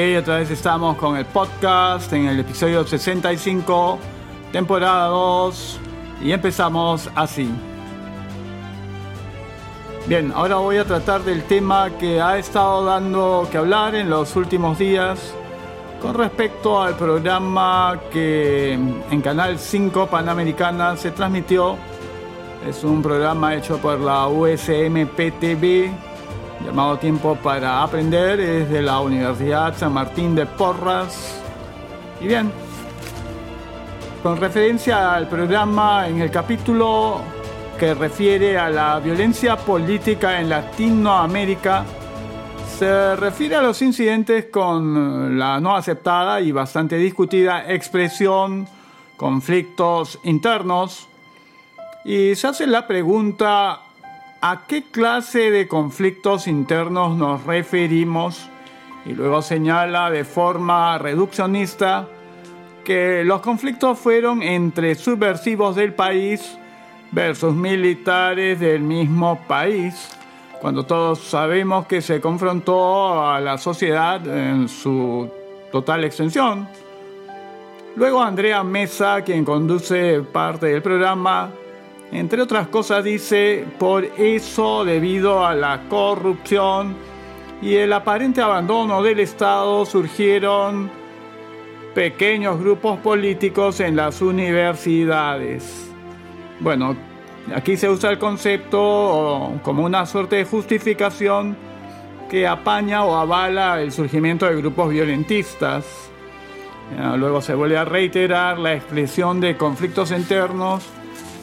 Otra vez estamos con el podcast en el episodio 65, temporada 2, y empezamos así. Bien, ahora voy a tratar del tema que ha estado dando que hablar en los últimos días con respecto al programa que en Canal 5 Panamericana se transmitió. Es un programa hecho por la USMPTV llamado Tiempo para Aprender, es de la Universidad San Martín de Porras. Y bien, con referencia al programa en el capítulo que refiere a la violencia política en Latinoamérica, se refiere a los incidentes con la no aceptada y bastante discutida expresión conflictos internos y se hace la pregunta ¿A qué clase de conflictos internos nos referimos? Y luego señala de forma reduccionista que los conflictos fueron entre subversivos del país versus militares del mismo país, cuando todos sabemos que se confrontó a la sociedad en su total extensión. Luego Andrea Mesa, quien conduce parte del programa, entre otras cosas dice, por eso debido a la corrupción y el aparente abandono del Estado surgieron pequeños grupos políticos en las universidades. Bueno, aquí se usa el concepto como una suerte de justificación que apaña o avala el surgimiento de grupos violentistas. Luego se vuelve a reiterar la expresión de conflictos internos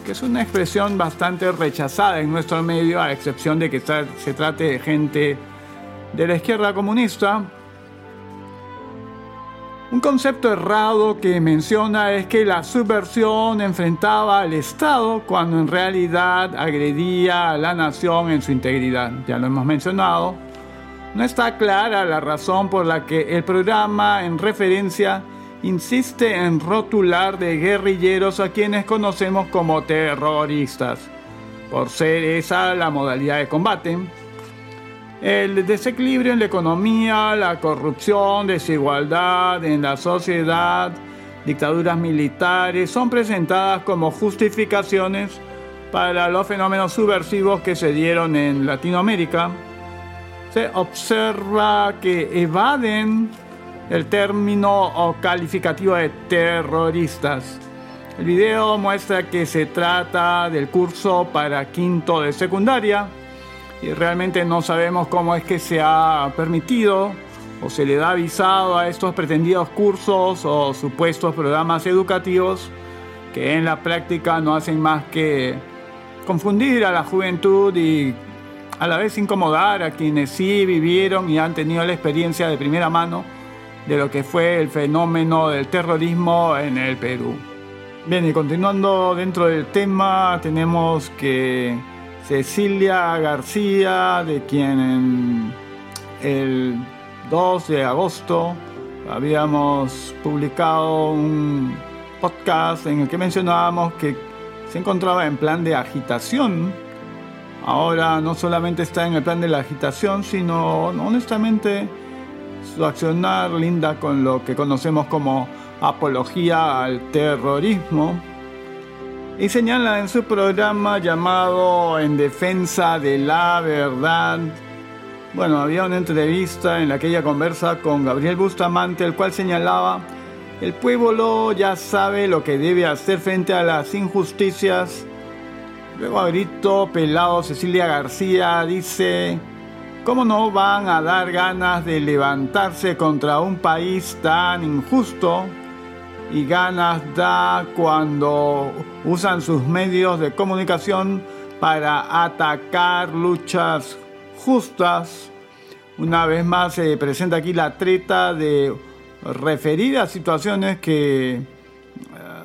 que es una expresión bastante rechazada en nuestro medio, a excepción de que se trate de gente de la izquierda comunista. Un concepto errado que menciona es que la subversión enfrentaba al Estado cuando en realidad agredía a la nación en su integridad. Ya lo hemos mencionado. No está clara la razón por la que el programa en referencia insiste en rotular de guerrilleros a quienes conocemos como terroristas, por ser esa la modalidad de combate. El desequilibrio en la economía, la corrupción, desigualdad en la sociedad, dictaduras militares son presentadas como justificaciones para los fenómenos subversivos que se dieron en Latinoamérica. Se observa que evaden el término o calificativo de terroristas. El video muestra que se trata del curso para quinto de secundaria y realmente no sabemos cómo es que se ha permitido o se le da avisado a estos pretendidos cursos o supuestos programas educativos que en la práctica no hacen más que confundir a la juventud y a la vez incomodar a quienes sí vivieron y han tenido la experiencia de primera mano de lo que fue el fenómeno del terrorismo en el Perú. Bien, y continuando dentro del tema, tenemos que Cecilia García, de quien el 2 de agosto habíamos publicado un podcast en el que mencionábamos que se encontraba en plan de agitación. Ahora no solamente está en el plan de la agitación, sino honestamente su accionar linda con lo que conocemos como apología al terrorismo y señala en su programa llamado En defensa de la verdad. Bueno, había una entrevista en aquella conversa con Gabriel Bustamante, el cual señalaba, el pueblo ya sabe lo que debe hacer frente a las injusticias. Luego a grito pelado Cecilia García dice, ¿Cómo no van a dar ganas de levantarse contra un país tan injusto? Y ganas da cuando usan sus medios de comunicación para atacar luchas justas. Una vez más se presenta aquí la treta de referir a situaciones que eh,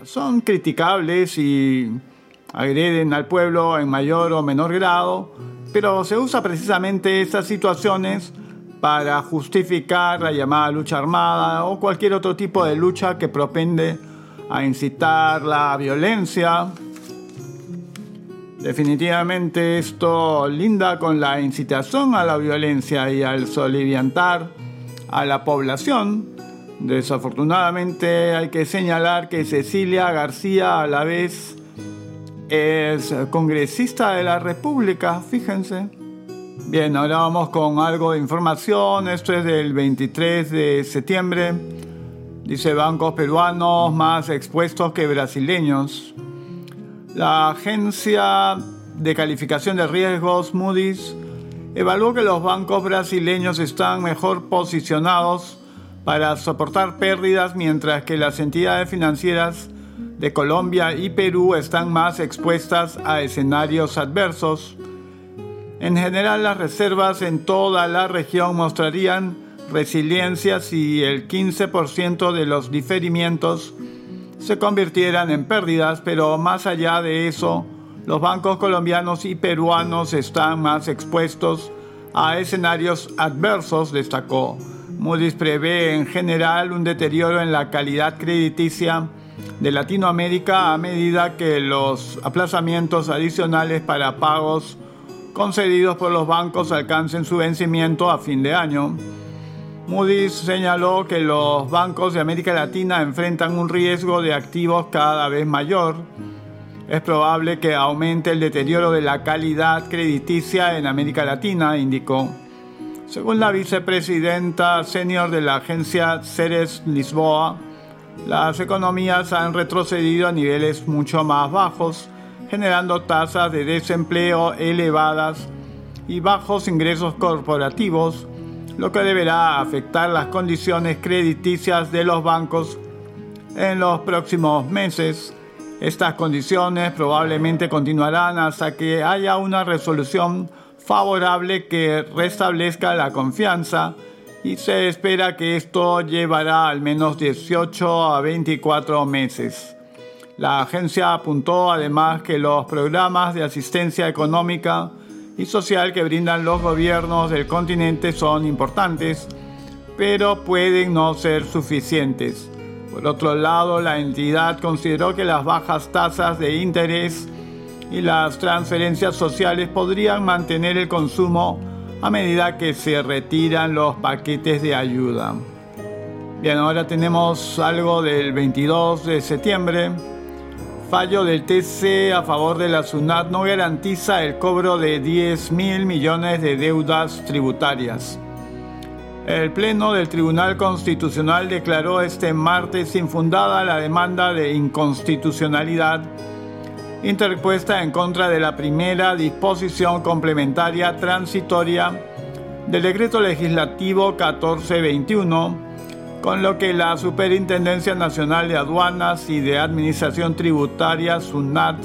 son criticables y agreden al pueblo en mayor o menor grado pero se usa precisamente estas situaciones para justificar la llamada lucha armada o cualquier otro tipo de lucha que propende a incitar la violencia. Definitivamente esto linda con la incitación a la violencia y al soliviantar a la población. Desafortunadamente hay que señalar que Cecilia García a la vez es congresista de la República, fíjense. Bien, ahora vamos con algo de información. Esto es del 23 de septiembre. Dice bancos peruanos más expuestos que brasileños. La agencia de calificación de riesgos Moody's evaluó que los bancos brasileños están mejor posicionados para soportar pérdidas mientras que las entidades financieras de Colombia y Perú están más expuestas a escenarios adversos. En general las reservas en toda la región mostrarían resiliencia si el 15% de los diferimientos se convirtieran en pérdidas, pero más allá de eso, los bancos colombianos y peruanos están más expuestos a escenarios adversos, destacó. Moody's prevé en general un deterioro en la calidad crediticia de Latinoamérica a medida que los aplazamientos adicionales para pagos concedidos por los bancos alcancen su vencimiento a fin de año. Moody's señaló que los bancos de América Latina enfrentan un riesgo de activos cada vez mayor. Es probable que aumente el deterioro de la calidad crediticia en América Latina, indicó. Según la vicepresidenta senior de la agencia Ceres Lisboa, las economías han retrocedido a niveles mucho más bajos, generando tasas de desempleo elevadas y bajos ingresos corporativos, lo que deberá afectar las condiciones crediticias de los bancos en los próximos meses. Estas condiciones probablemente continuarán hasta que haya una resolución favorable que restablezca la confianza y se espera que esto llevará al menos 18 a 24 meses. La agencia apuntó además que los programas de asistencia económica y social que brindan los gobiernos del continente son importantes, pero pueden no ser suficientes. Por otro lado, la entidad consideró que las bajas tasas de interés y las transferencias sociales podrían mantener el consumo a medida que se retiran los paquetes de ayuda. Bien, ahora tenemos algo del 22 de septiembre fallo del TC a favor de la SUNAT no garantiza el cobro de 10 mil millones de deudas tributarias. El Pleno del Tribunal Constitucional declaró este martes infundada la demanda de inconstitucionalidad interpuesta en contra de la primera disposición complementaria transitoria del decreto legislativo 1421 con lo que la Superintendencia Nacional de Aduanas y de Administración Tributaria, SUNAT,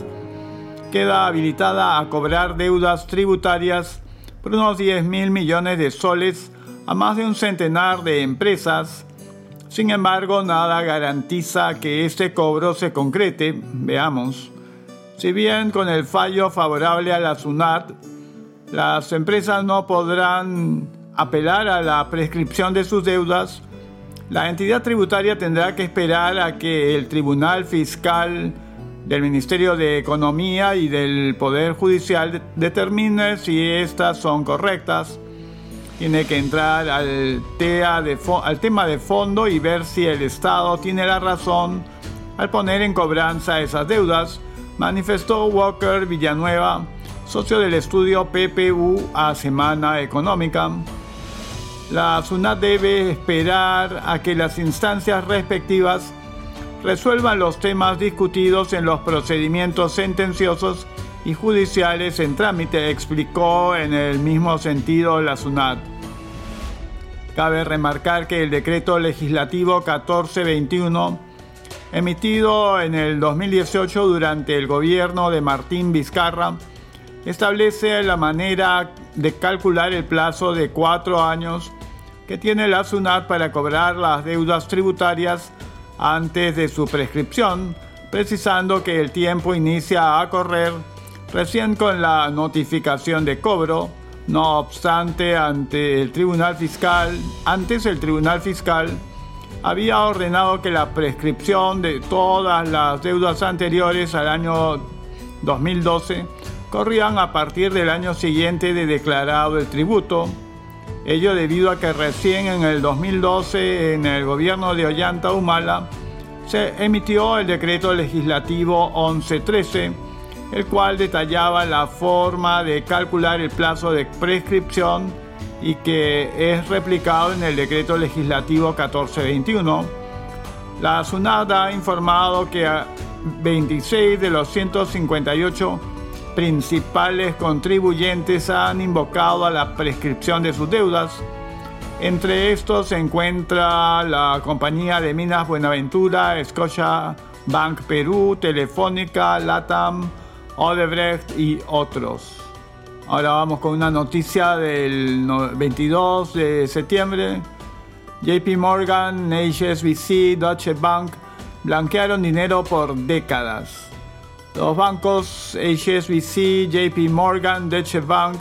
queda habilitada a cobrar deudas tributarias por unos 10 mil millones de soles a más de un centenar de empresas. Sin embargo, nada garantiza que este cobro se concrete. Veamos. Si bien con el fallo favorable a la SUNAT, las empresas no podrán apelar a la prescripción de sus deudas, la entidad tributaria tendrá que esperar a que el Tribunal Fiscal del Ministerio de Economía y del Poder Judicial determine si estas son correctas. Tiene que entrar al, tema de fondo y ver si el Estado tiene la razón al poner en cobranza esas deudas, manifestó Walker Villanueva, socio del estudio PPU a Semana Económica. La SUNAT debe esperar a que las instancias respectivas resuelvan los temas discutidos en los procedimientos sentenciosos y judiciales en trámite, explicó en el mismo sentido la SUNAT. Cabe remarcar que el decreto legislativo 1421, emitido en el 2018 durante el gobierno de Martín Vizcarra, establece la manera de calcular el plazo de cuatro años que tiene la SUNAT para cobrar las deudas tributarias antes de su prescripción, precisando que el tiempo inicia a correr recién con la notificación de cobro. No obstante, ante el Tribunal Fiscal, antes el Tribunal Fiscal había ordenado que la prescripción de todas las deudas anteriores al año 2012 corrían a partir del año siguiente de declarado el tributo. Ello debido a que recién en el 2012, en el gobierno de Ollanta Humala, se emitió el decreto legislativo 1113, el cual detallaba la forma de calcular el plazo de prescripción y que es replicado en el decreto legislativo 1421. La SUNAT ha informado que 26 de los 158 principales contribuyentes han invocado a la prescripción de sus deudas. Entre estos se encuentra la compañía de minas Buenaventura, Scotia Bank Perú, Telefónica, Latam, Odebrecht y otros. Ahora vamos con una noticia del 22 de septiembre. JP Morgan, HSBC, Deutsche Bank blanquearon dinero por décadas. Los bancos HSBC, JP Morgan, Deutsche Bank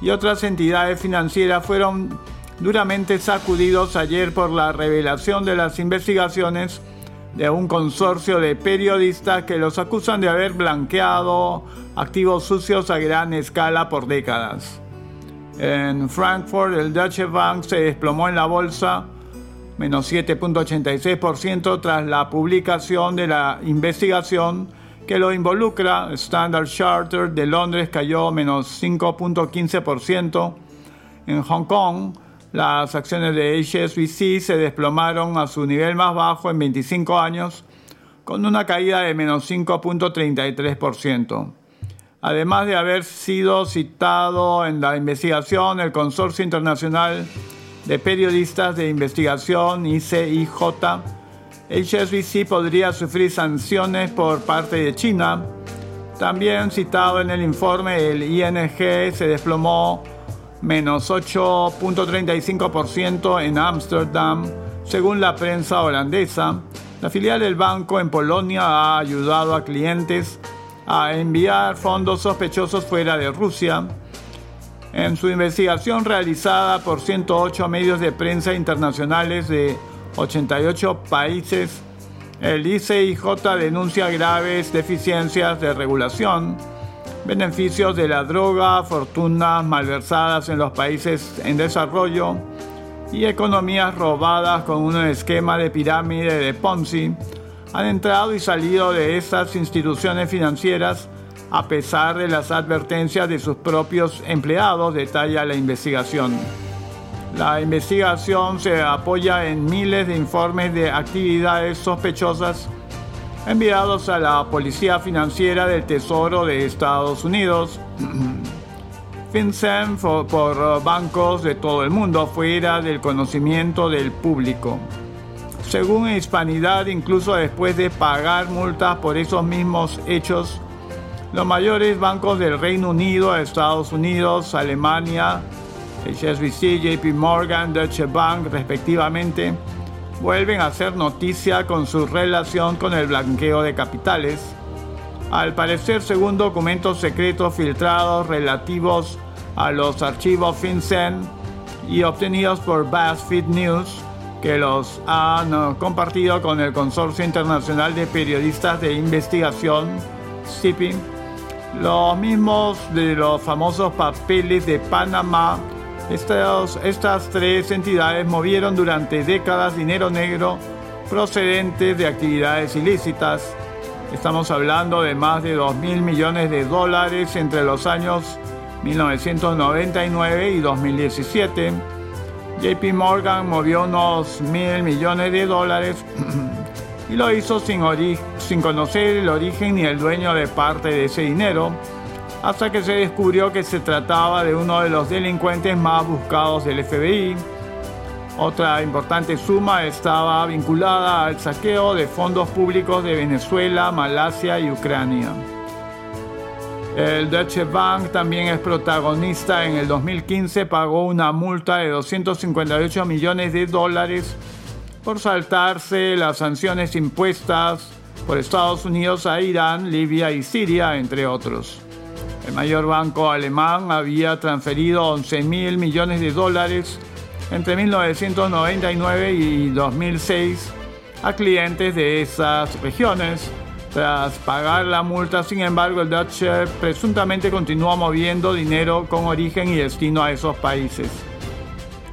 y otras entidades financieras fueron duramente sacudidos ayer por la revelación de las investigaciones de un consorcio de periodistas que los acusan de haber blanqueado activos sucios a gran escala por décadas. En Frankfurt, el Deutsche Bank se desplomó en la bolsa menos 7.86% tras la publicación de la investigación que lo involucra. Standard Chartered de Londres cayó menos 5.15%. En Hong Kong, las acciones de HSBC se desplomaron a su nivel más bajo en 25 años, con una caída de menos 5.33%. Además de haber sido citado en la investigación, el Consorcio Internacional de Periodistas de Investigación, ICIJ, HSBC podría sufrir sanciones por parte de China. También citado en el informe, el ING se desplomó menos 8.35% en Ámsterdam, según la prensa holandesa. La filial del banco en Polonia ha ayudado a clientes a enviar fondos sospechosos fuera de Rusia. En su investigación realizada por 108 medios de prensa internacionales de 88 países, el ICIJ denuncia graves deficiencias de regulación, beneficios de la droga, fortunas malversadas en los países en desarrollo y economías robadas con un esquema de pirámide de Ponzi han entrado y salido de esas instituciones financieras a pesar de las advertencias de sus propios empleados, detalla la investigación. La investigación se apoya en miles de informes de actividades sospechosas enviados a la Policía Financiera del Tesoro de Estados Unidos, FinCEN por bancos de todo el mundo fuera del conocimiento del público. Según Hispanidad, incluso después de pagar multas por esos mismos hechos, los mayores bancos del Reino Unido, Estados Unidos, Alemania, HSBC, JP Morgan, Deutsche Bank, respectivamente, vuelven a hacer noticia con su relación con el blanqueo de capitales. Al parecer, según documentos secretos filtrados relativos a los archivos FinCEN y obtenidos por BuzzFeed News, que los han compartido con el Consorcio Internacional de Periodistas de Investigación, CIPI, los mismos de los famosos papeles de Panamá, estas tres entidades movieron durante décadas dinero negro procedente de actividades ilícitas. Estamos hablando de más de 2 mil millones de dólares entre los años 1999 y 2017. JP Morgan movió unos mil millones de dólares y lo hizo sin, sin conocer el origen ni el dueño de parte de ese dinero, hasta que se descubrió que se trataba de uno de los delincuentes más buscados del FBI. Otra importante suma estaba vinculada al saqueo de fondos públicos de Venezuela, Malasia y Ucrania. El Deutsche Bank también es protagonista. En el 2015 pagó una multa de 258 millones de dólares por saltarse las sanciones impuestas por Estados Unidos a Irán, Libia y Siria, entre otros. El mayor banco alemán había transferido 11 mil millones de dólares entre 1999 y 2006 a clientes de esas regiones. Tras pagar la multa, sin embargo, el Deutsche presuntamente continúa moviendo dinero con origen y destino a esos países.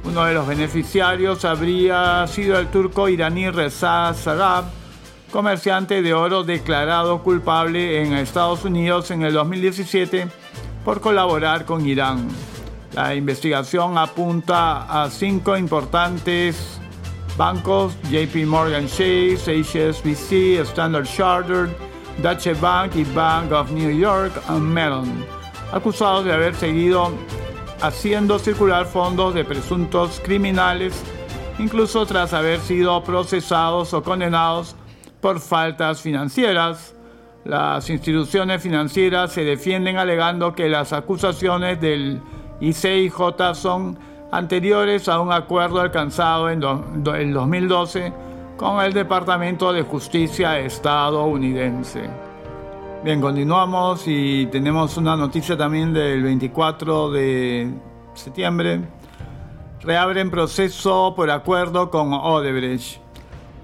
Uno de los beneficiarios habría sido el turco iraní Reza Sarab, comerciante de oro declarado culpable en Estados Unidos en el 2017 por colaborar con Irán. La investigación apunta a cinco importantes bancos, JP Morgan Chase, HSBC, Standard Chartered, Deutsche Bank y Bank of New York Mellon, acusados de haber seguido haciendo circular fondos de presuntos criminales, incluso tras haber sido procesados o condenados por faltas financieras. Las instituciones financieras se defienden alegando que las acusaciones del ICIJ son anteriores a un acuerdo alcanzado en, el 2012 con el Departamento de Justicia estadounidense. Bien, continuamos y tenemos una noticia también del 24 de septiembre. Reabren proceso por acuerdo con Odebrecht.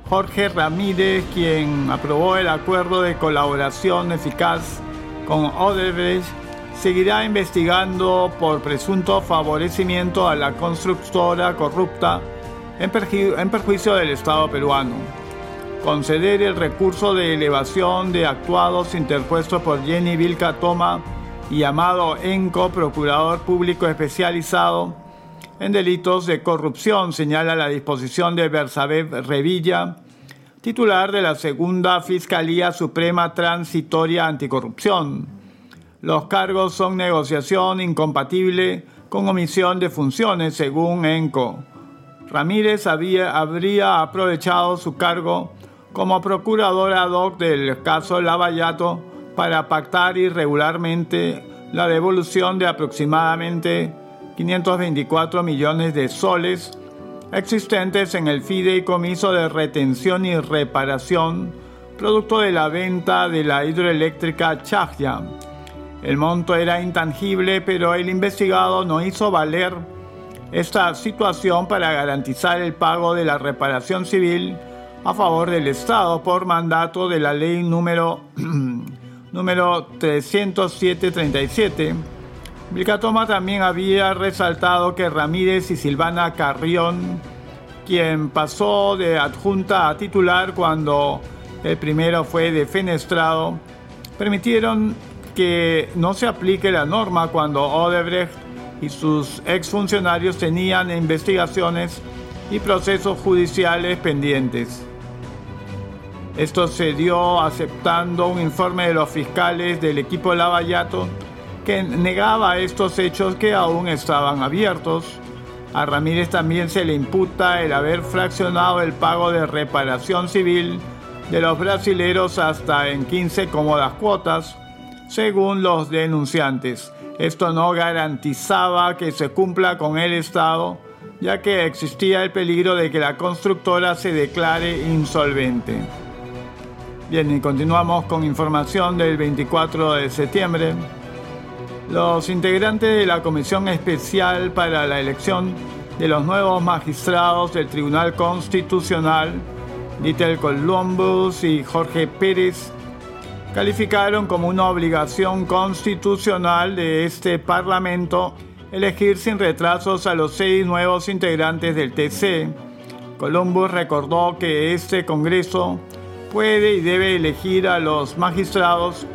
Jorge Ramírez, quien aprobó el acuerdo de colaboración eficaz con Odebrecht, seguirá investigando por presunto favorecimiento a la constructora corrupta en, perjuicio del Estado peruano. Conceder el recurso de elevación de actuados interpuesto por Jenny Vilca Toma y Amado Enco, procurador público especializado en delitos de corrupción, señala la disposición de Bersabé Revilla, titular de la Segunda Fiscalía Suprema Transitoria Anticorrupción. Los cargos son negociación incompatible con omisión de funciones, según ENCO. Ramírez había, habría aprovechado su cargo como procurador ad hoc del caso Lavallato para pactar irregularmente la devolución de aproximadamente 524 millones de soles existentes en el fideicomiso de retención y reparación producto de la venta de la hidroeléctrica Chajia. El monto era intangible, pero el investigado no hizo valer esta situación para garantizar el pago de la reparación civil a favor del Estado por mandato de la ley número, número 307-37. Vilcatoma también había resaltado que Ramírez y Silvana Carrión, quien pasó de adjunta a titular cuando el primero fue defenestrado, permitieron que no se aplique la norma cuando Odebrecht y sus exfuncionarios tenían investigaciones y procesos judiciales pendientes. Esto se dio aceptando un informe de los fiscales del equipo Lavallato que negaba estos hechos que aún estaban abiertos. A Ramírez también se le imputa el haber fraccionado el pago de reparación civil de los brasileros hasta en 15 cómodas cuotas, según los denunciantes. Esto no garantizaba que se cumpla con el Estado, ya que existía el peligro de que la constructora se declare insolvente. Bien, y continuamos con información del 24 de septiembre. Los integrantes de la Comisión Especial para la Elección de los nuevos magistrados del Tribunal Constitucional, Little Columbus y Jorge Pérez, calificaron como una obligación constitucional de este Parlamento elegir sin retrasos a los seis nuevos integrantes del TC. Columbus recordó que este Congreso puede y debe elegir a los magistrados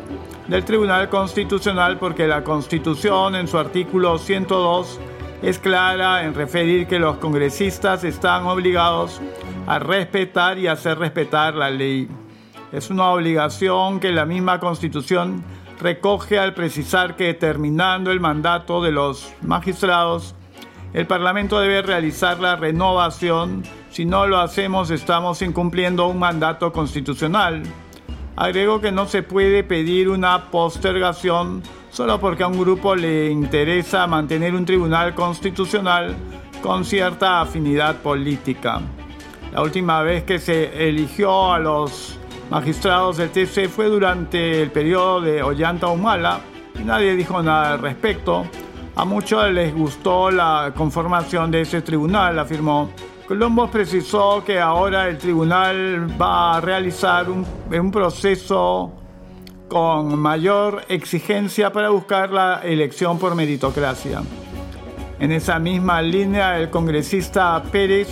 del Tribunal Constitucional porque la Constitución en su artículo 102 es clara en referir que los congresistas están obligados a respetar y hacer respetar la ley. Es una obligación que la misma Constitución recoge al precisar que terminando el mandato de los magistrados, el Parlamento debe realizar la renovación. Si no lo hacemos, estamos incumpliendo un mandato constitucional. Agrego que no se puede pedir una postergación solo porque a un grupo le interesa mantener un tribunal constitucional con cierta afinidad política. La última vez que se eligió a los magistrados del TC fue durante el periodo de Ollanta Humala y nadie dijo nada al respecto. A muchos les gustó la conformación de ese tribunal, afirmó. Colombo precisó que ahora el tribunal va a realizar un, un proceso con mayor exigencia para buscar la elección por meritocracia. En esa misma línea, el congresista Pérez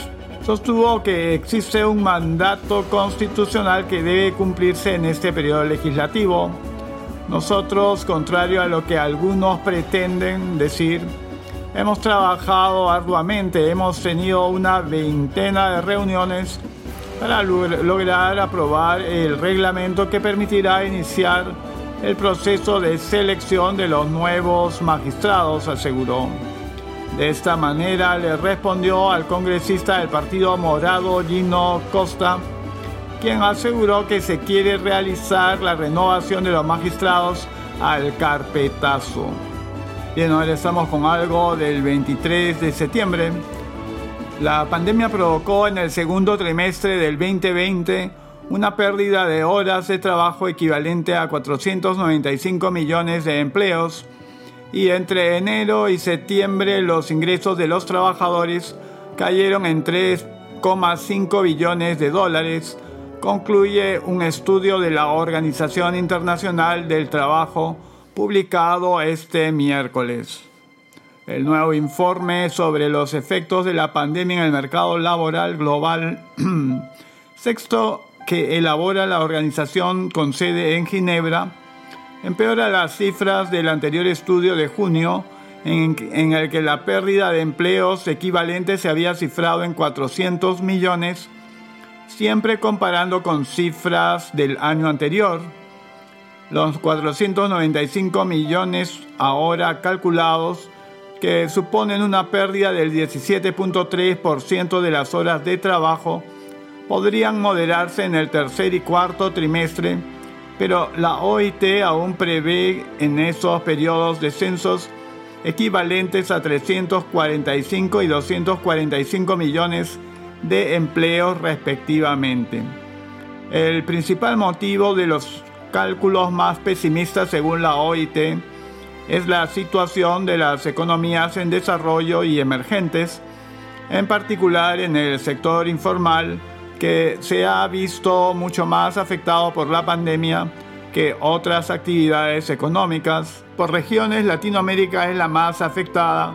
sostuvo que existe un mandato constitucional que debe cumplirse en este periodo legislativo. Nosotros, contrario a lo que algunos pretenden decir, hemos trabajado arduamente, hemos tenido una veintena de reuniones para lograr aprobar el reglamento que permitirá iniciar el proceso de selección de los nuevos magistrados, aseguró. De esta manera le respondió al congresista del Partido Morado Gino Costa, quien aseguró que se quiere realizar la renovación de los magistrados al carpetazo. Bien, ahora estamos con algo del 23 de septiembre. La pandemia provocó en el segundo trimestre del 2020 una pérdida de horas de trabajo equivalente a 495 millones de empleos y entre enero y septiembre los ingresos de los trabajadores cayeron en 3,5 billones de dólares, concluye un estudio de la Organización Internacional del Trabajo publicado este miércoles. El nuevo informe sobre los efectos de la pandemia en el mercado laboral global, sexto que elabora la organización con sede en Ginebra, empeora las cifras del anterior estudio de junio, en, el que la pérdida de empleos equivalente se había cifrado en 400 millones, siempre comparando con cifras del año anterior. Los 495 millones ahora calculados, que suponen una pérdida del 17.3% de las horas de trabajo, podrían moderarse en el tercer y cuarto trimestre pero la OIT aún prevé en esos periodos descensos equivalentes a 345 y 245 millones de empleos respectivamente. El principal motivo de los cálculos más pesimistas según la OIT es la situación de las economías en desarrollo y emergentes, en particular en el sector informal, que se ha visto mucho más afectado por la pandemia que otras actividades económicas. Por regiones, Latinoamérica es la más afectada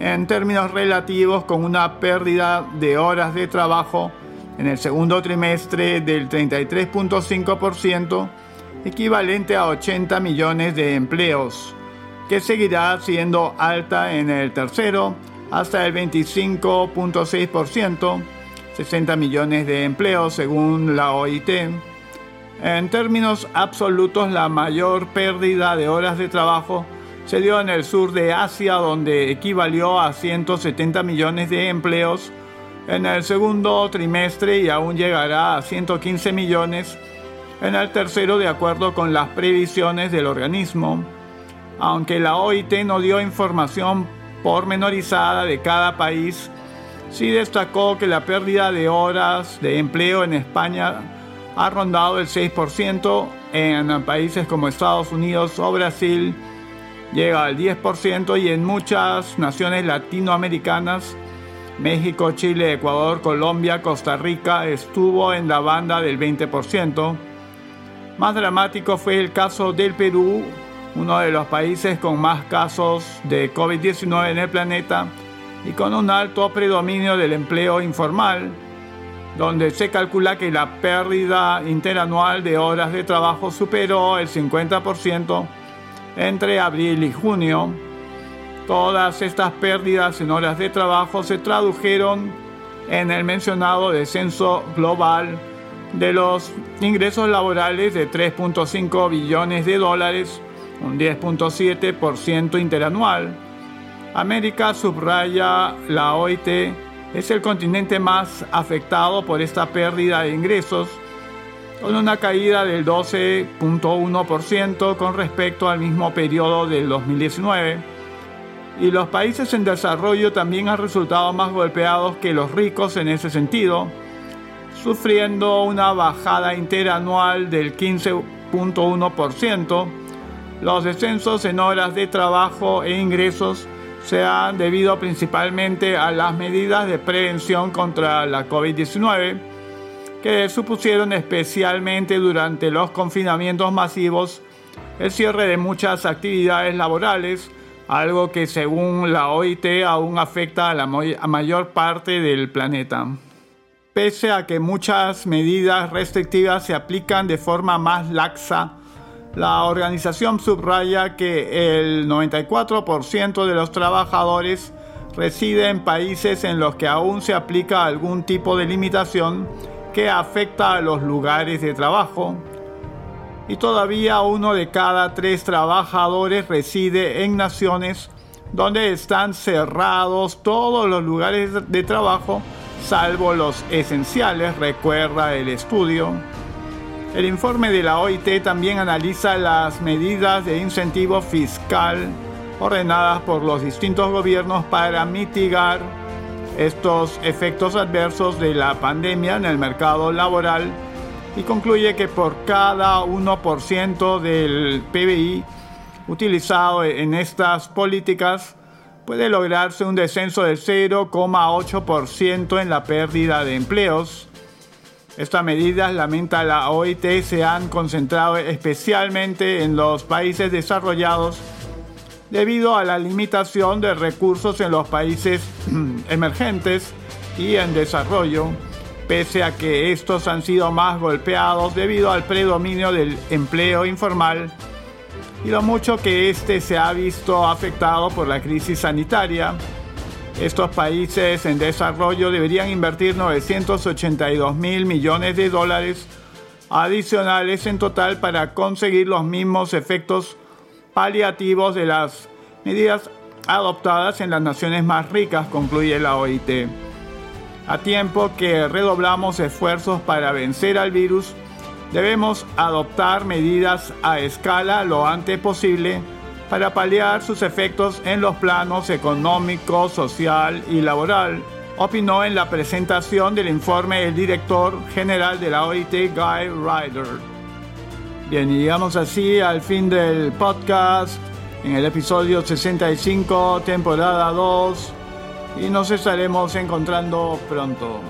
en términos relativos con una pérdida de horas de trabajo en el segundo trimestre del 33.5%, equivalente a 80 millones de empleos, que seguirá siendo alta en el tercero hasta el 25.6% 60 millones de empleos según la OIT. En términos absolutos, la mayor pérdida de horas de trabajo se dio en el sur de Asia, donde equivalió a 170 millones de empleos en el segundo trimestre y aún llegará a 115 millones en el tercero de acuerdo con las previsiones del organismo. Aunque la OIT no dio información pormenorizada de cada país, Sí destacó que la pérdida de horas de empleo en España ha rondado el 6%, en países como Estados Unidos o Brasil llega al 10% y en muchas naciones latinoamericanas, México, Chile, Ecuador, Colombia, Costa Rica, estuvo en la banda del 20%. Más dramático fue el caso del Perú, uno de los países con más casos de COVID-19 en el planeta, y con un alto predominio del empleo informal, donde se calcula que la pérdida interanual de horas de trabajo superó el 50% entre abril y junio. Todas estas pérdidas en horas de trabajo se tradujeron en el mencionado descenso global de los ingresos laborales de 3.5 billones de dólares, un 10.7% interanual América, subraya la OIT, es el continente más afectado por esta pérdida de ingresos, con una caída del 12.1% con respecto al mismo periodo del 2019. Y los países en desarrollo también han resultado más golpeados que los ricos en ese sentido, sufriendo una bajada interanual del 15.1%. Los descensos en horas de trabajo e ingresos se han debido principalmente a las medidas de prevención contra la COVID-19 que supusieron especialmente durante los confinamientos masivos el cierre de muchas actividades laborales algo que según la OIT aún afecta a la mayor parte del planeta. Pese a que muchas medidas restrictivas se aplican de forma más laxa, la organización subraya que el 94% de los trabajadores reside en países en los que aún se aplica algún tipo de limitación que afecta a los lugares de trabajo. Y todavía uno de cada tres trabajadores reside en naciones donde están cerrados todos los lugares de trabajo, salvo los esenciales, recuerda el estudio. El informe de la OIT también analiza las medidas de incentivo fiscal ordenadas por los distintos gobiernos para mitigar estos efectos adversos de la pandemia en el mercado laboral y concluye que por cada 1% del PBI utilizado en estas políticas puede lograrse un descenso del 0,8% en la pérdida de empleos. Estas medidas, lamenta la OIT, se han concentrado especialmente en los países desarrollados debido a la limitación de recursos en los países emergentes y en desarrollo, pese a que estos han sido más golpeados debido al predominio del empleo informal y lo mucho que éste se ha visto afectado por la crisis sanitaria. Estos países en desarrollo deberían invertir 982 mil millones de dólares adicionales en total para conseguir los mismos efectos paliativos de las medidas adoptadas en las naciones más ricas, concluye la OIT. A tiempo que redoblamos esfuerzos para vencer al virus, debemos adoptar medidas a escala lo antes posible para paliar sus efectos en los planos económico, social y laboral, opinó en la presentación del informe el director general de la OIT, Guy Ryder. Bien, y llegamos así al fin del podcast, en el episodio 65, temporada 2, y nos estaremos encontrando pronto.